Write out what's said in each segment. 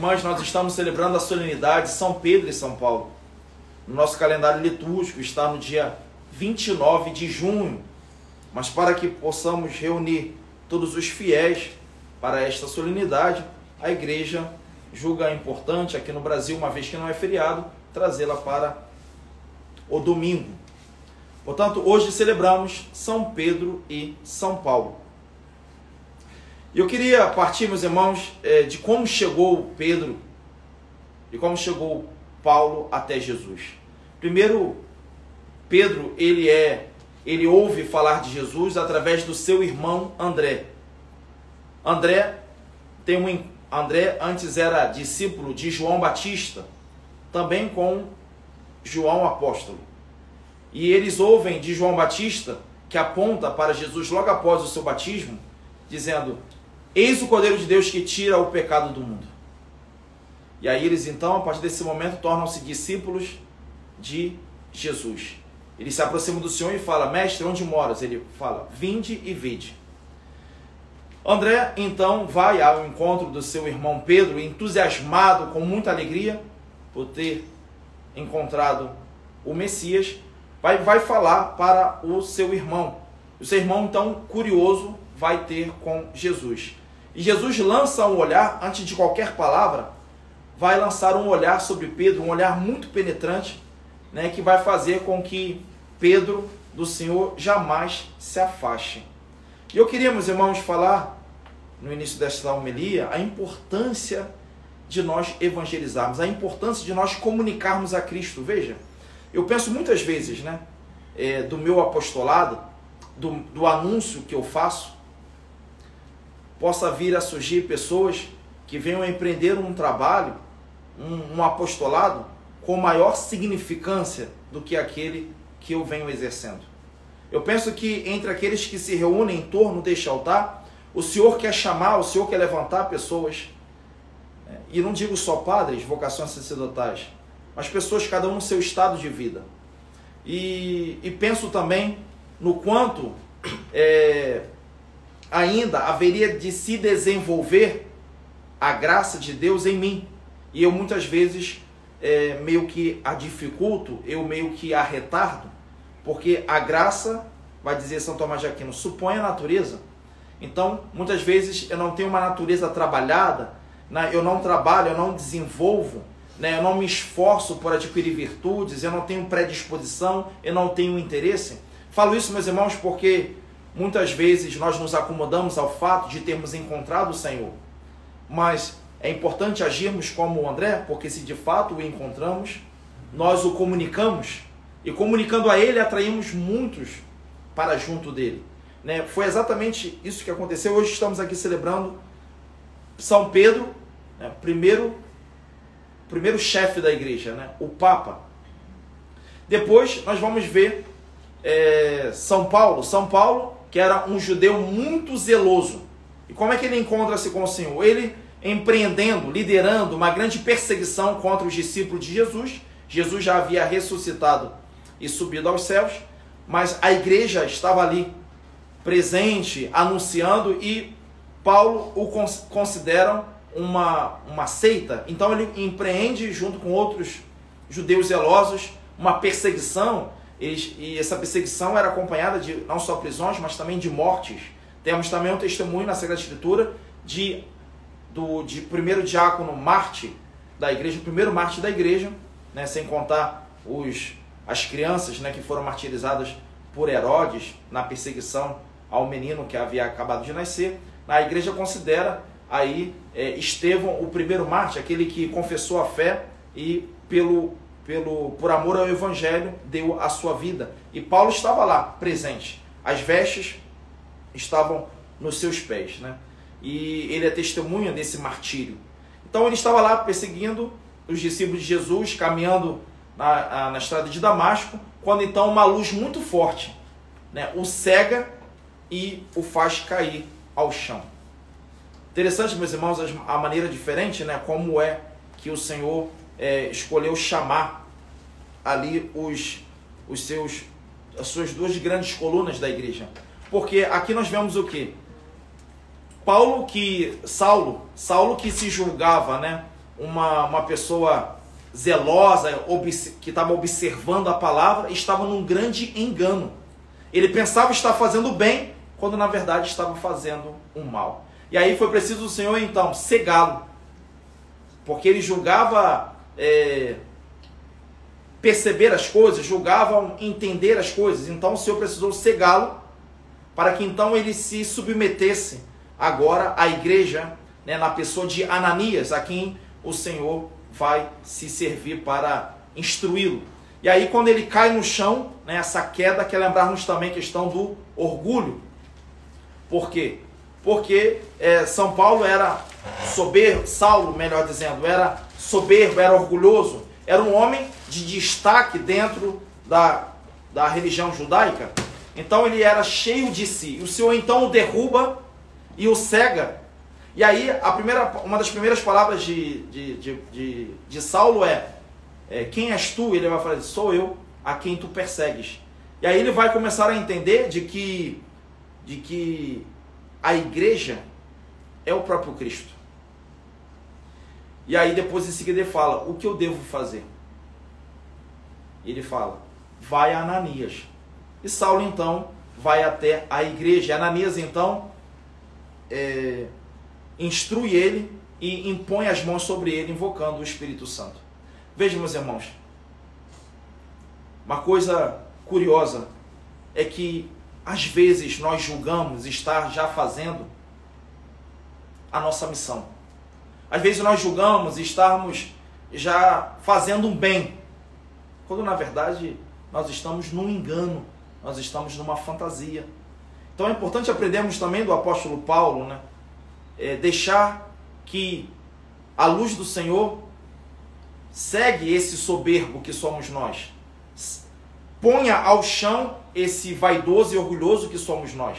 irmãs, nós estamos celebrando a solenidade de São Pedro e São Paulo. No nosso calendário litúrgico está no dia 29 de junho. Mas para que possamos reunir todos os fiéis para esta solenidade, a igreja julga importante aqui no Brasil, uma vez que não é feriado, trazê-la para o domingo. Portanto, hoje celebramos São Pedro e São Paulo. Eu queria partir, meus irmãos, eh, de como chegou Pedro e como chegou Paulo até Jesus. Primeiro, Pedro, ele é, ele ouve falar de Jesus através do seu irmão André. André tem um André antes era discípulo de João Batista, também com João apóstolo. E eles ouvem de João Batista que aponta para Jesus logo após o seu batismo, dizendo: Eis o Cordeiro de Deus que tira o pecado do mundo. E aí eles então, a partir desse momento, tornam-se discípulos de Jesus. Ele se aproxima do Senhor e fala: Mestre, onde moras? Ele fala: Vinde e vide. André então vai ao encontro do seu irmão Pedro, entusiasmado, com muita alegria por ter encontrado o Messias, vai, vai falar para o seu irmão. O seu irmão, então, curioso, vai ter com Jesus. E Jesus lança um olhar, antes de qualquer palavra, vai lançar um olhar sobre Pedro, um olhar muito penetrante, né, que vai fazer com que Pedro do Senhor jamais se afaste. E eu queria, meus irmãos, falar no início desta homilia a importância de nós evangelizarmos, a importância de nós comunicarmos a Cristo. Veja, eu penso muitas vezes, né, é, do meu apostolado, do, do anúncio que eu faço, possa vir a surgir pessoas que venham empreender um trabalho, um, um apostolado, com maior significância do que aquele que eu venho exercendo. Eu penso que entre aqueles que se reúnem em torno deste altar, o Senhor quer chamar, o Senhor quer levantar pessoas, né, e não digo só padres, vocações sacerdotais, mas pessoas, cada um no seu estado de vida. E, e penso também no quanto é, ainda haveria de se desenvolver a graça de Deus em mim. E eu muitas vezes é, meio que a dificulto, eu meio que a retardo, porque a graça, vai dizer São Tomás de Aquino, supõe a natureza. Então, muitas vezes eu não tenho uma natureza trabalhada, né? eu não trabalho, eu não desenvolvo, né? eu não me esforço por adquirir virtudes, eu não tenho predisposição, eu não tenho interesse. Falo isso, meus irmãos, porque Muitas vezes nós nos acomodamos ao fato de termos encontrado o Senhor, mas é importante agirmos como o André, porque se de fato o encontramos, nós o comunicamos e comunicando a ele atraímos muitos para junto dele. Né? Foi exatamente isso que aconteceu. Hoje estamos aqui celebrando São Pedro, né? primeiro, primeiro chefe da igreja, né? o Papa. Depois nós vamos ver é, São Paulo. São Paulo que era um judeu muito zeloso. E como é que ele encontra-se com o Senhor? Ele empreendendo, liderando uma grande perseguição contra os discípulos de Jesus. Jesus já havia ressuscitado e subido aos céus, mas a igreja estava ali presente, anunciando, e Paulo o considera uma, uma seita. Então ele empreende, junto com outros judeus zelosos, uma perseguição e essa perseguição era acompanhada de não só prisões, mas também de mortes. Temos também um testemunho na Sagrada Escritura de, do, de primeiro diácono Marte da igreja, o primeiro Marte da igreja, né, sem contar os, as crianças né, que foram martirizadas por Herodes na perseguição ao menino que havia acabado de nascer. A igreja considera aí é, Estevão o primeiro Marte, aquele que confessou a fé e pelo pelo, por amor ao Evangelho, deu a sua vida. E Paulo estava lá, presente. As vestes estavam nos seus pés. Né? E ele é testemunha desse martírio. Então ele estava lá perseguindo os discípulos de Jesus, caminhando na, na estrada de Damasco, quando então uma luz muito forte né, o cega e o faz cair ao chão. Interessante, meus irmãos, a maneira diferente, né, como é que o Senhor é, escolheu chamar ali os, os seus, as suas duas grandes colunas da igreja. Porque aqui nós vemos o que? Paulo que Saulo, Saulo que se julgava, né, uma, uma pessoa zelosa, que estava observando a palavra, estava num grande engano. Ele pensava estar fazendo bem, quando na verdade estava fazendo um mal. E aí foi preciso o Senhor então cegá-lo, porque ele julgava é, perceber as coisas, julgava entender as coisas. Então o Senhor precisou cegá-lo para que então ele se submetesse agora à igreja, né, na pessoa de Ananias, a quem o Senhor vai se servir para instruí-lo. E aí, quando ele cai no chão, né, essa queda, quer lembrar-nos também a questão do orgulho. Por quê? Porque é, São Paulo era soberbo, Saulo, melhor dizendo, era soberbo, era orgulhoso, era um homem de destaque dentro da, da religião judaica. Então ele era cheio de si. O Senhor então o derruba e o cega e aí, a primeira, uma das primeiras palavras de, de, de, de, de Saulo é, é, Quem és tu? Ele vai falar: Sou eu a quem tu persegues. E aí ele vai começar a entender de que, de que a igreja é o próprio Cristo. E aí depois em seguida ele fala: O que eu devo fazer? Ele fala: Vai a Ananias. E Saulo então vai até a igreja. Ananias então. É, instrui ele e impõe as mãos sobre ele, invocando o Espírito Santo. Vejam, meus irmãos, uma coisa curiosa é que às vezes nós julgamos estar já fazendo a nossa missão. Às vezes nós julgamos estarmos já fazendo um bem, quando na verdade nós estamos num engano, nós estamos numa fantasia. Então é importante aprendermos também do apóstolo Paulo, né? é, deixar que a luz do Senhor segue esse soberbo que somos nós. Ponha ao chão esse vaidoso e orgulhoso que somos nós.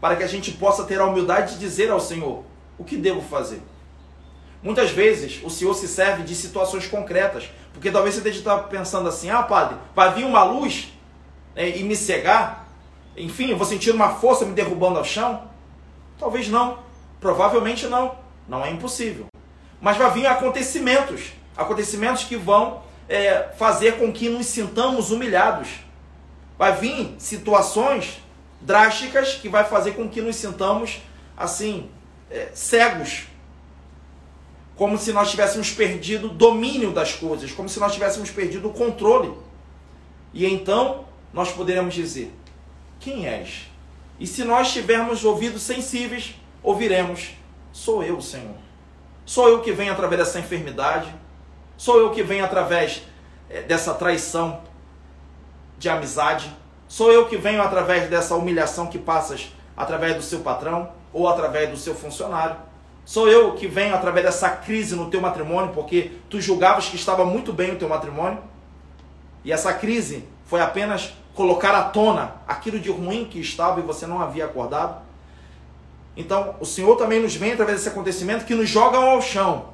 Para que a gente possa ter a humildade de dizer ao Senhor: o que devo fazer? Muitas vezes o Senhor se serve de situações concretas, porque talvez você esteja pensando assim: ah, padre, vai vir uma luz né, e me cegar? Enfim, eu vou sentir uma força me derrubando ao chão? Talvez não. Provavelmente não, não é impossível. Mas vai vir acontecimentos, acontecimentos que vão é, fazer com que nos sintamos humilhados. Vai vir situações drásticas que vai fazer com que nos sintamos assim é, cegos, como se nós tivéssemos perdido o domínio das coisas, como se nós tivéssemos perdido o controle. E então nós poderemos dizer: Quem és? E se nós tivermos ouvidos sensíveis, ouviremos: Sou eu, Senhor. Sou eu que venho através dessa enfermidade. Sou eu que venho através eh, dessa traição de amizade. Sou eu que venho através dessa humilhação que passas através do seu patrão ou através do seu funcionário. Sou eu que venho através dessa crise no teu matrimônio, porque tu julgavas que estava muito bem o teu matrimônio. E essa crise foi apenas colocar à tona aquilo de ruim que estava e você não havia acordado. Então, o Senhor também nos vem através desse acontecimento que nos jogam ao chão.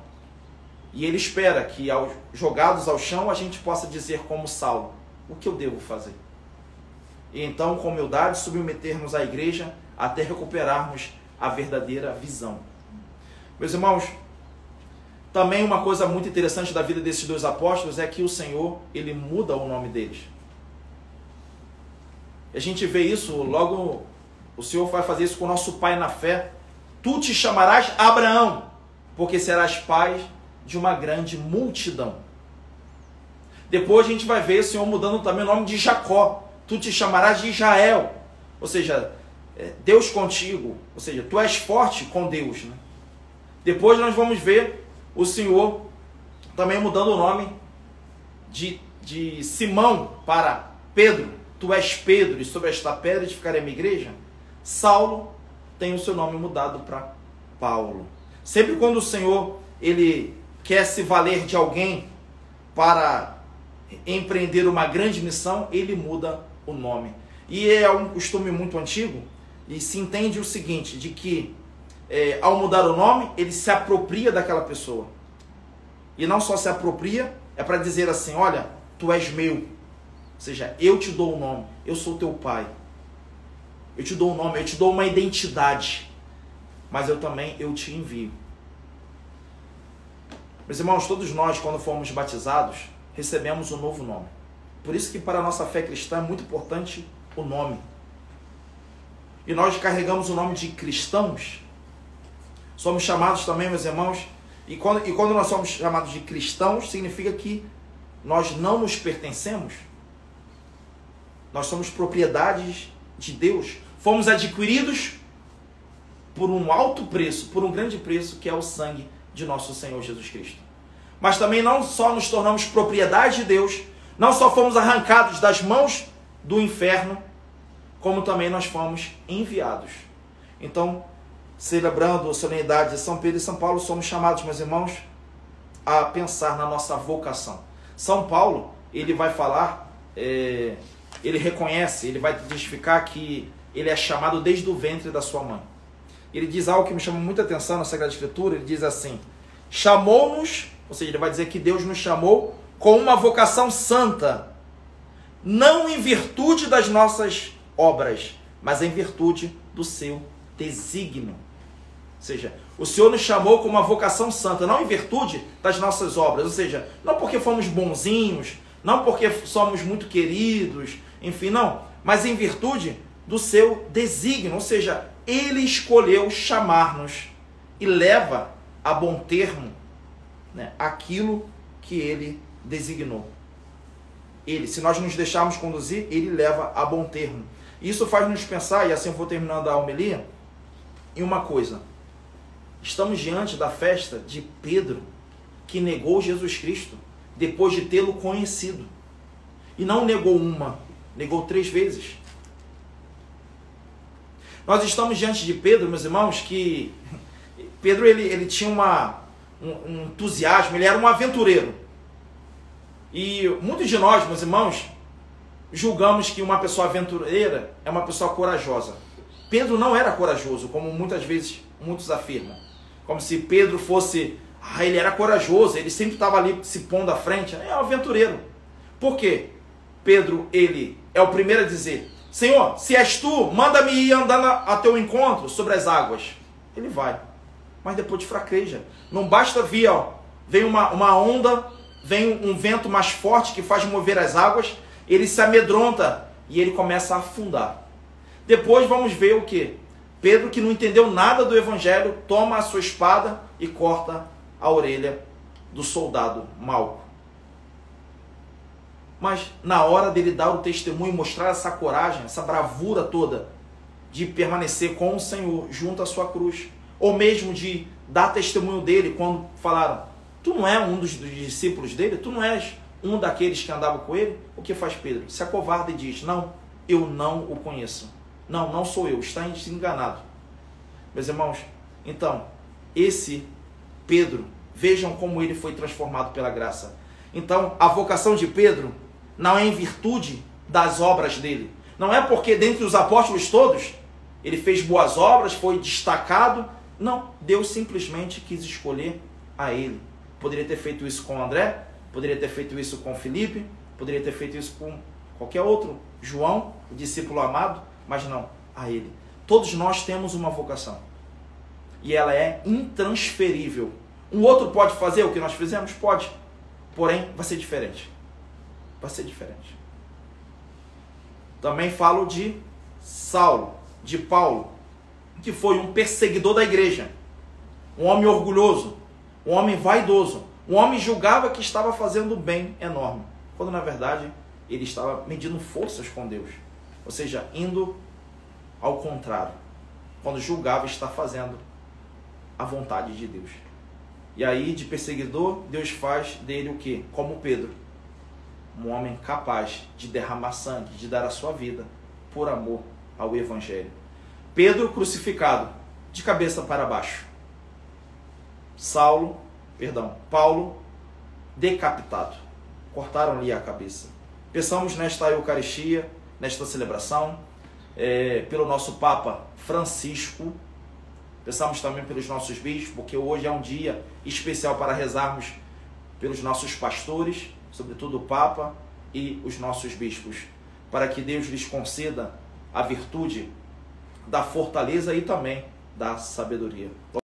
E Ele espera que, ao jogados ao chão, a gente possa dizer, como Saulo: O que eu devo fazer? E então, com humildade, submetermos à igreja até recuperarmos a verdadeira visão. Meus irmãos, também uma coisa muito interessante da vida desses dois apóstolos é que o Senhor, ele muda o nome deles. A gente vê isso logo o Senhor vai fazer isso com o nosso pai na fé. Tu te chamarás Abraão, porque serás pai de uma grande multidão. Depois a gente vai ver o Senhor mudando também o nome de Jacó. Tu te chamarás de Israel. Ou seja, é, Deus contigo. Ou seja, tu és forte com Deus. Né? Depois nós vamos ver o Senhor também mudando o nome de, de Simão para Pedro. Tu és Pedro, e sobre esta pedra edificarei a minha igreja. Saulo tem o seu nome mudado para Paulo. Sempre quando o Senhor ele quer se valer de alguém para empreender uma grande missão, ele muda o nome. E é um costume muito antigo e se entende o seguinte, de que é, ao mudar o nome, ele se apropria daquela pessoa. E não só se apropria, é para dizer assim, olha, tu és meu. Ou seja, eu te dou o nome, eu sou teu pai. Eu te dou um nome, eu te dou uma identidade. Mas eu também eu te envio. Meus irmãos, todos nós, quando fomos batizados, recebemos um novo nome. Por isso que para a nossa fé cristã é muito importante o nome. E nós carregamos o nome de cristãos. Somos chamados também, meus irmãos, e quando, e quando nós somos chamados de cristãos, significa que nós não nos pertencemos. Nós somos propriedades de Deus. Fomos adquiridos por um alto preço, por um grande preço, que é o sangue de nosso Senhor Jesus Cristo. Mas também não só nos tornamos propriedade de Deus, não só fomos arrancados das mãos do inferno, como também nós fomos enviados. Então, celebrando a solenidade de São Pedro e São Paulo, somos chamados, meus irmãos, a pensar na nossa vocação. São Paulo, ele vai falar, é, ele reconhece, ele vai testificar que ele é chamado desde o ventre da sua mãe. Ele diz algo que me chama muita atenção na Sagrada Escritura, ele diz assim, chamou-nos, ou seja, ele vai dizer que Deus nos chamou com uma vocação santa, não em virtude das nossas obras, mas em virtude do seu desígnio. Ou seja, o Senhor nos chamou com uma vocação santa, não em virtude das nossas obras, ou seja, não porque fomos bonzinhos, não porque somos muito queridos, enfim, não, mas em virtude do seu desígnio, ou seja, ele escolheu chamar-nos e leva a bom termo né, aquilo que ele designou. Ele, se nós nos deixarmos conduzir, ele leva a bom termo. Isso faz nos pensar, e assim eu vou terminando a homilia, em uma coisa. Estamos diante da festa de Pedro, que negou Jesus Cristo depois de tê-lo conhecido. E não negou uma, negou três vezes. Nós estamos diante de Pedro, meus irmãos, que Pedro ele, ele tinha uma, um, um entusiasmo, ele era um aventureiro. E muitos de nós, meus irmãos, julgamos que uma pessoa aventureira é uma pessoa corajosa. Pedro não era corajoso, como muitas vezes muitos afirmam. Como se Pedro fosse, ah, ele era corajoso, ele sempre estava ali se pondo à frente. É um aventureiro. Por quê? Pedro, ele é o primeiro a dizer: Senhor, se és tu, manda-me ir andando a teu encontro sobre as águas. Ele vai. Mas depois de fraqueja. Não basta vir, ó, vem uma, uma onda, vem um vento mais forte que faz mover as águas, ele se amedronta e ele começa a afundar. Depois vamos ver o que? Pedro, que não entendeu nada do evangelho, toma a sua espada e corta a orelha do soldado Malco. Mas na hora dele dar o testemunho, mostrar essa coragem, essa bravura toda de permanecer com o Senhor junto à sua cruz, ou mesmo de dar testemunho dele quando falaram: Tu não é um dos, discípulos dele? Tu não és um daqueles que andava com ele? O que faz Pedro? Se acovarda e diz: Não, eu não o conheço. Não, não sou eu, está enganado. Meus irmãos, então, esse Pedro, vejam como ele foi transformado pela graça. Então, a vocação de Pedro não é em virtude das obras dele. Não é porque dentre os apóstolos todos ele fez boas obras, foi destacado. Não, Deus simplesmente quis escolher a ele. Poderia ter feito isso com André, poderia ter feito isso com Felipe, poderia ter feito isso com qualquer outro, João, o discípulo amado, mas não, a ele. Todos nós temos uma vocação. E ela é intransferível. Um outro pode fazer o que nós fizemos? Pode. Porém, vai ser diferente. Vai ser diferente. Também falo de Saulo, de Paulo, que foi um perseguidor da igreja, um homem orgulhoso, um homem vaidoso, um homem julgava que estava fazendo bem enorme, quando na verdade ele estava medindo forças com Deus, ou seja, indo ao contrário, quando julgava estar fazendo a vontade de Deus. E aí, de perseguidor, Deus faz dele o que? Como Pedro, um homem capaz de derramar sangue, de dar a sua vida por amor ao Evangelho. Pedro crucificado, de cabeça para baixo. Saulo, perdão, Paulo decapitado. Cortaram-lhe a cabeça. Pensamos nesta Eucaristia, nesta celebração, é, pelo nosso Papa Francisco. Pensamos também pelos nossos bispos, porque hoje é um dia especial para rezarmos pelos nossos pastores, sobretudo o Papa e os nossos bispos, para que Deus lhes conceda a virtude da fortaleza e também da sabedoria.